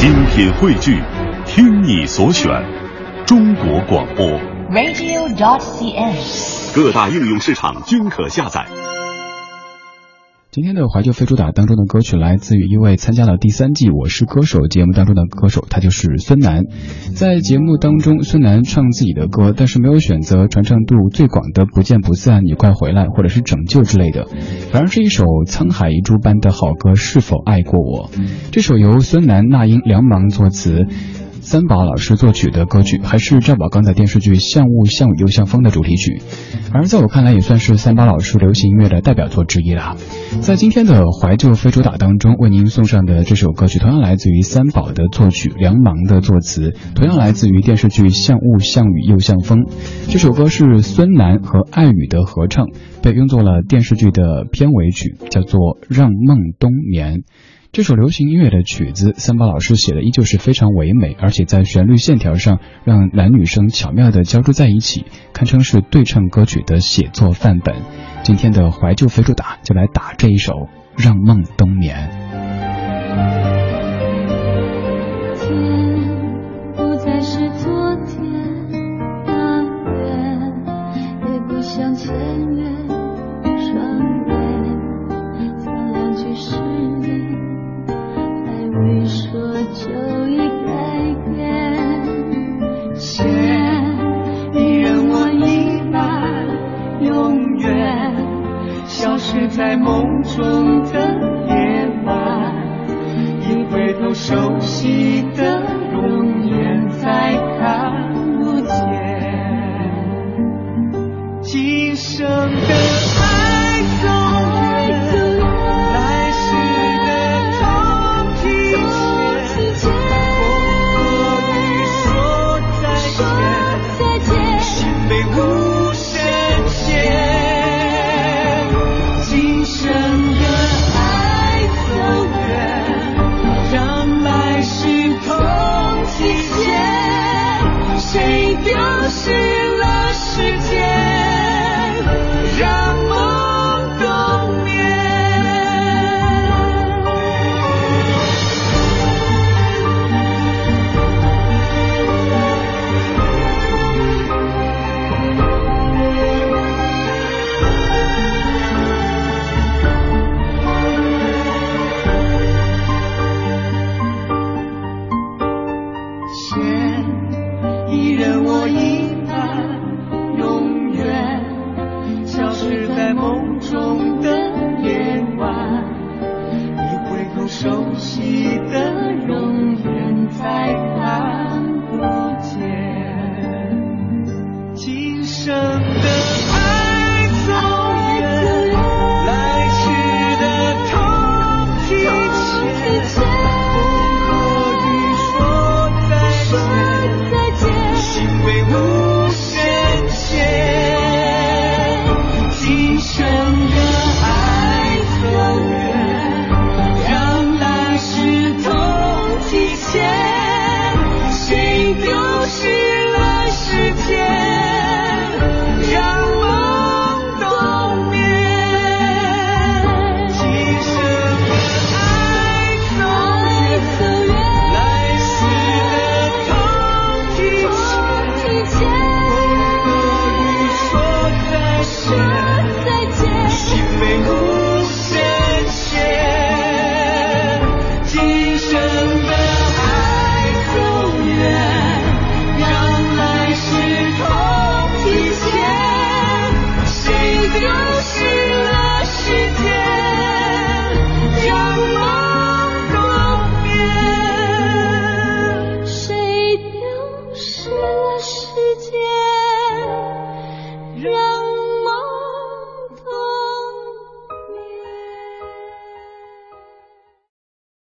精品汇聚，听你所选，中国广播。radio.cn。各大应用市场均可下载。今天的怀旧非主打当中的歌曲来自于一位参加了第三季《我是歌手》节目当中的歌手，他就是孙楠。在节目当中，孙楠唱自己的歌，但是没有选择传唱度最广的《不见不散》、你快回来或者是拯救之类的，反而是一首沧海一珠般的好歌《是否爱过我》。这首由孙楠、那英、梁芒作词。三宝老师作曲的歌曲，还是赵宝刚的电视剧《像雾像雨又像风》的主题曲，而在我看来，也算是三宝老师流行音乐的代表作之一啦。在今天的怀旧非主打当中，为您送上的这首歌曲，同样来自于三宝的作曲，梁芒的作词，同样来自于电视剧《像雾像雨又像风》。这首歌是孙楠和艾宇的合唱，被用作了电视剧的片尾曲，叫做《让梦冬眠》。这首流行音乐的曲子，三宝老师写的依旧是非常唯美，而且在旋律线条上让男女生巧妙地交织在一起，堪称是对唱歌曲的写作范本。今天的怀旧非主打就来打这一首《让梦冬眠》。中的夜晚。一回头，熟悉的容颜，记得容颜在发。